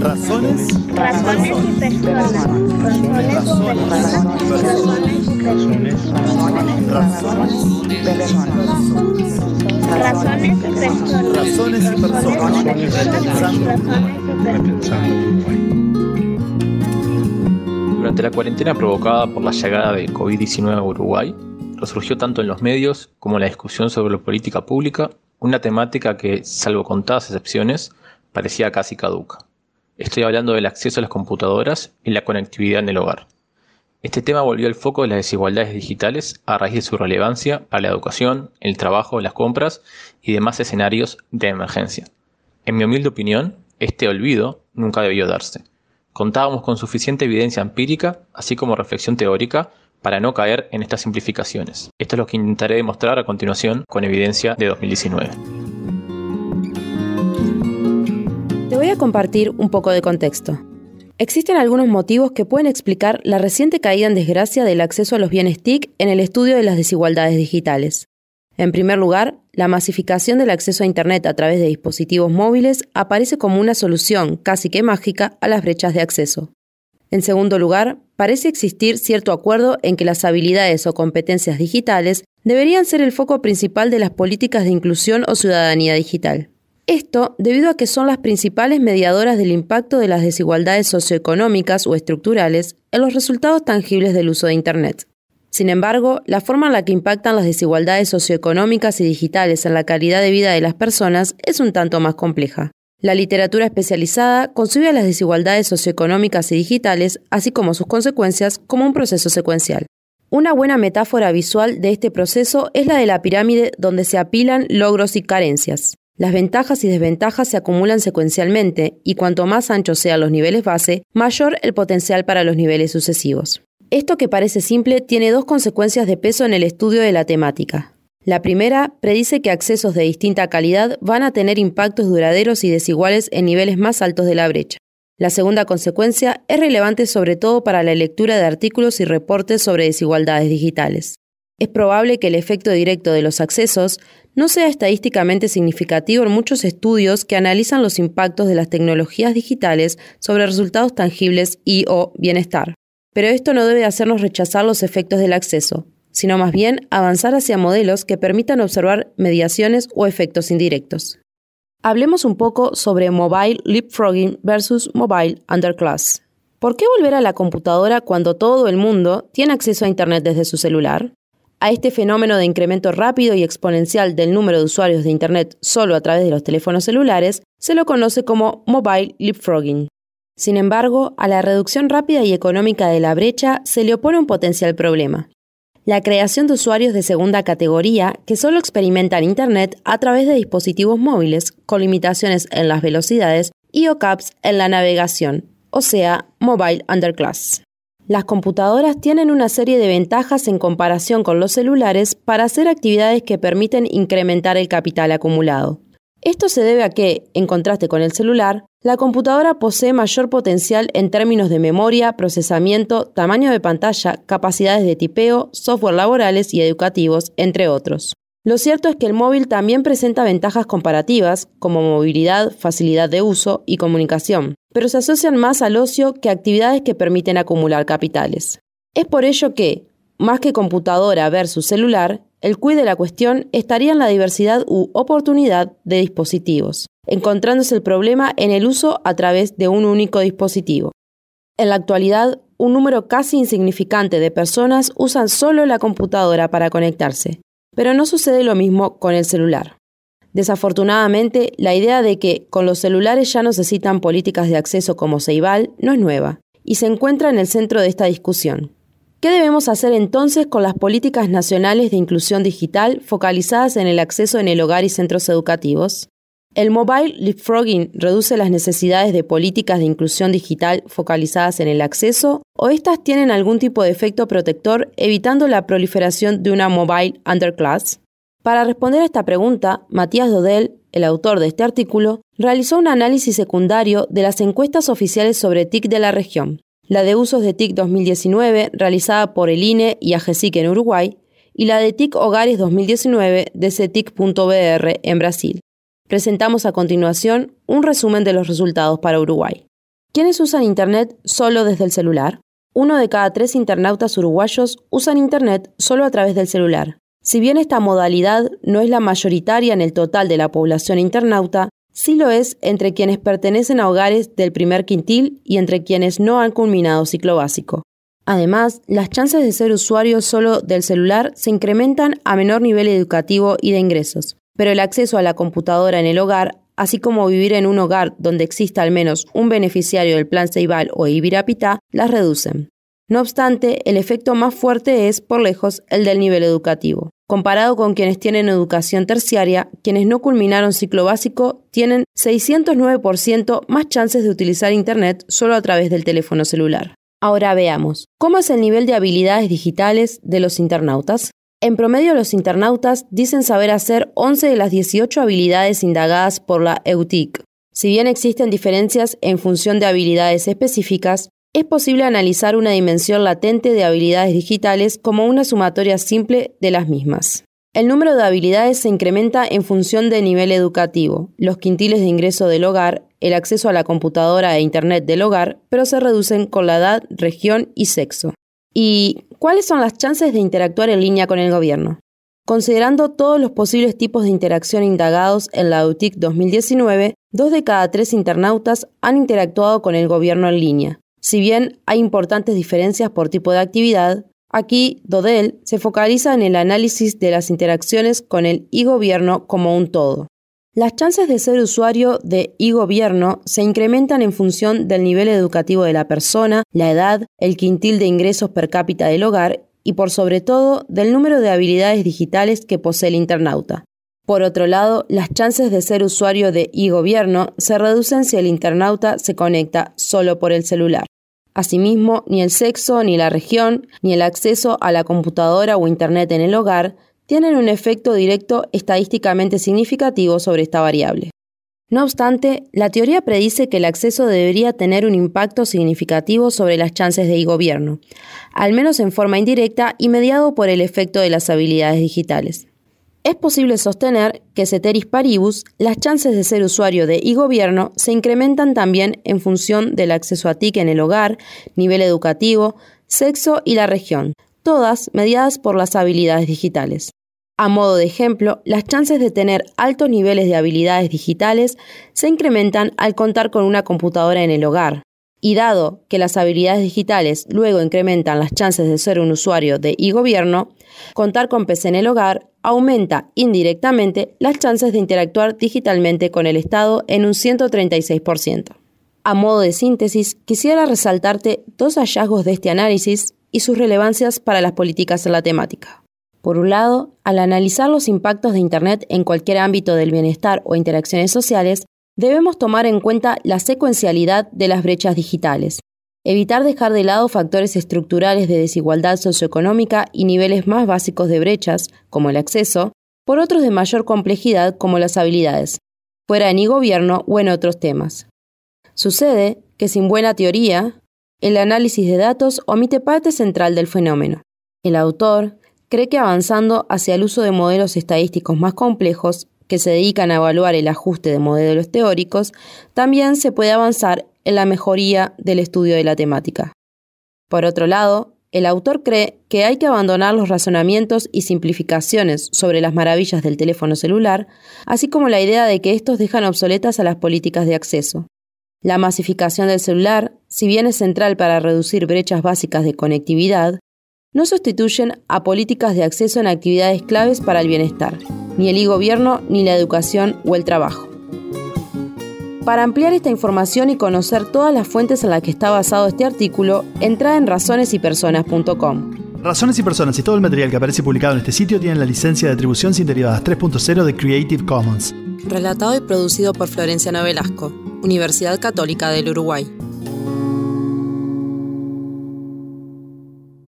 Razones. Razones y personas. Razones. Razones y personas. Razones y Durante la cuarentena provocada por la llegada de COVID-19 a Uruguay, resurgió tanto en los medios como en la discusión sobre la política pública una temática que, salvo contadas excepciones, parecía casi caduca. Estoy hablando del acceso a las computadoras y la conectividad en el hogar. Este tema volvió al foco de las desigualdades digitales a raíz de su relevancia para la educación, el trabajo, las compras y demás escenarios de emergencia. En mi humilde opinión, este olvido nunca debió darse. Contábamos con suficiente evidencia empírica, así como reflexión teórica, para no caer en estas simplificaciones. Esto es lo que intentaré demostrar a continuación con evidencia de 2019. Voy a compartir un poco de contexto. Existen algunos motivos que pueden explicar la reciente caída en desgracia del acceso a los bienes TIC en el estudio de las desigualdades digitales. En primer lugar, la masificación del acceso a Internet a través de dispositivos móviles aparece como una solución casi que mágica a las brechas de acceso. En segundo lugar, parece existir cierto acuerdo en que las habilidades o competencias digitales deberían ser el foco principal de las políticas de inclusión o ciudadanía digital. Esto debido a que son las principales mediadoras del impacto de las desigualdades socioeconómicas o estructurales en los resultados tangibles del uso de Internet. Sin embargo, la forma en la que impactan las desigualdades socioeconómicas y digitales en la calidad de vida de las personas es un tanto más compleja. La literatura especializada concibe a las desigualdades socioeconómicas y digitales, así como sus consecuencias, como un proceso secuencial. Una buena metáfora visual de este proceso es la de la pirámide donde se apilan logros y carencias. Las ventajas y desventajas se acumulan secuencialmente y cuanto más anchos sean los niveles base, mayor el potencial para los niveles sucesivos. Esto que parece simple tiene dos consecuencias de peso en el estudio de la temática. La primera predice que accesos de distinta calidad van a tener impactos duraderos y desiguales en niveles más altos de la brecha. La segunda consecuencia es relevante sobre todo para la lectura de artículos y reportes sobre desigualdades digitales. Es probable que el efecto directo de los accesos no sea estadísticamente significativo en muchos estudios que analizan los impactos de las tecnologías digitales sobre resultados tangibles y o bienestar. Pero esto no debe hacernos rechazar los efectos del acceso, sino más bien avanzar hacia modelos que permitan observar mediaciones o efectos indirectos. Hablemos un poco sobre mobile leapfrogging versus mobile underclass. ¿Por qué volver a la computadora cuando todo el mundo tiene acceso a Internet desde su celular? A este fenómeno de incremento rápido y exponencial del número de usuarios de Internet solo a través de los teléfonos celulares se lo conoce como mobile leapfrogging. Sin embargo, a la reducción rápida y económica de la brecha se le opone un potencial problema. La creación de usuarios de segunda categoría que solo experimentan Internet a través de dispositivos móviles con limitaciones en las velocidades y o caps en la navegación, o sea, mobile underclass. Las computadoras tienen una serie de ventajas en comparación con los celulares para hacer actividades que permiten incrementar el capital acumulado. Esto se debe a que, en contraste con el celular, la computadora posee mayor potencial en términos de memoria, procesamiento, tamaño de pantalla, capacidades de tipeo, software laborales y educativos, entre otros. Lo cierto es que el móvil también presenta ventajas comparativas, como movilidad, facilidad de uso y comunicación, pero se asocian más al ocio que a actividades que permiten acumular capitales. Es por ello que, más que computadora versus celular, el quid de la cuestión estaría en la diversidad u oportunidad de dispositivos, encontrándose el problema en el uso a través de un único dispositivo. En la actualidad, un número casi insignificante de personas usan solo la computadora para conectarse, pero no sucede lo mismo con el celular. Desafortunadamente, la idea de que con los celulares ya no necesitan políticas de acceso como Ceibal no es nueva, y se encuentra en el centro de esta discusión. ¿Qué debemos hacer entonces con las políticas nacionales de inclusión digital focalizadas en el acceso en el hogar y centros educativos? ¿El mobile leapfrogging reduce las necesidades de políticas de inclusión digital focalizadas en el acceso o estas tienen algún tipo de efecto protector evitando la proliferación de una mobile underclass? Para responder a esta pregunta, Matías Dodel, el autor de este artículo, realizó un análisis secundario de las encuestas oficiales sobre TIC de la región, la de usos de TIC 2019 realizada por el INE y AGESIC en Uruguay, y la de TIC Hogares 2019 de CETIC.br en Brasil. Presentamos a continuación un resumen de los resultados para Uruguay. ¿Quiénes usan Internet solo desde el celular? Uno de cada tres internautas uruguayos usan Internet solo a través del celular. Si bien esta modalidad no es la mayoritaria en el total de la población internauta, sí lo es entre quienes pertenecen a hogares del primer quintil y entre quienes no han culminado ciclo básico. Además, las chances de ser usuario solo del celular se incrementan a menor nivel educativo y de ingresos, pero el acceso a la computadora en el hogar así como vivir en un hogar donde exista al menos un beneficiario del Plan Ceibal o Ibirapitá, las reducen. No obstante, el efecto más fuerte es, por lejos, el del nivel educativo. Comparado con quienes tienen educación terciaria, quienes no culminaron ciclo básico tienen 609% más chances de utilizar Internet solo a través del teléfono celular. Ahora veamos, ¿cómo es el nivel de habilidades digitales de los internautas? En promedio, los internautas dicen saber hacer 11 de las 18 habilidades indagadas por la EUTIC. Si bien existen diferencias en función de habilidades específicas, es posible analizar una dimensión latente de habilidades digitales como una sumatoria simple de las mismas. El número de habilidades se incrementa en función del nivel educativo, los quintiles de ingreso del hogar, el acceso a la computadora e Internet del hogar, pero se reducen con la edad, región y sexo. ¿Y cuáles son las chances de interactuar en línea con el gobierno? Considerando todos los posibles tipos de interacción indagados en la UTIC 2019, dos de cada tres internautas han interactuado con el gobierno en línea. Si bien hay importantes diferencias por tipo de actividad, aquí Dodel se focaliza en el análisis de las interacciones con el e-gobierno como un todo. Las chances de ser usuario de e-gobierno se incrementan en función del nivel educativo de la persona, la edad, el quintil de ingresos per cápita del hogar y por sobre todo del número de habilidades digitales que posee el internauta. Por otro lado, las chances de ser usuario de e-gobierno se reducen si el internauta se conecta solo por el celular. Asimismo, ni el sexo, ni la región, ni el acceso a la computadora o Internet en el hogar tienen un efecto directo estadísticamente significativo sobre esta variable. No obstante, la teoría predice que el acceso debería tener un impacto significativo sobre las chances de e-gobierno, al menos en forma indirecta y mediado por el efecto de las habilidades digitales. Es posible sostener que ceteris paribus, las chances de ser usuario de e-gobierno se incrementan también en función del acceso a TIC en el hogar, nivel educativo, sexo y la región, todas mediadas por las habilidades digitales. A modo de ejemplo, las chances de tener altos niveles de habilidades digitales se incrementan al contar con una computadora en el hogar. Y dado que las habilidades digitales luego incrementan las chances de ser un usuario de e-gobierno, contar con PC en el hogar aumenta indirectamente las chances de interactuar digitalmente con el Estado en un 136%. A modo de síntesis, quisiera resaltarte dos hallazgos de este análisis y sus relevancias para las políticas en la temática. Por un lado, al analizar los impactos de Internet en cualquier ámbito del bienestar o interacciones sociales, debemos tomar en cuenta la secuencialidad de las brechas digitales, evitar dejar de lado factores estructurales de desigualdad socioeconómica y niveles más básicos de brechas, como el acceso, por otros de mayor complejidad como las habilidades, fuera en e-gobierno o en otros temas. Sucede que sin buena teoría, el análisis de datos omite parte central del fenómeno. El autor, cree que avanzando hacia el uso de modelos estadísticos más complejos, que se dedican a evaluar el ajuste de modelos teóricos, también se puede avanzar en la mejoría del estudio de la temática. Por otro lado, el autor cree que hay que abandonar los razonamientos y simplificaciones sobre las maravillas del teléfono celular, así como la idea de que estos dejan obsoletas a las políticas de acceso. La masificación del celular, si bien es central para reducir brechas básicas de conectividad, no sustituyen a políticas de acceso en actividades claves para el bienestar, ni el e-gobierno, ni la educación o el trabajo. Para ampliar esta información y conocer todas las fuentes en las que está basado este artículo, entra en razonesypersonas.com. Razones y Personas y todo el material que aparece publicado en este sitio tienen la licencia de atribución sin derivadas 3.0 de Creative Commons. Relatado y producido por Florencia Velasco, Universidad Católica del Uruguay.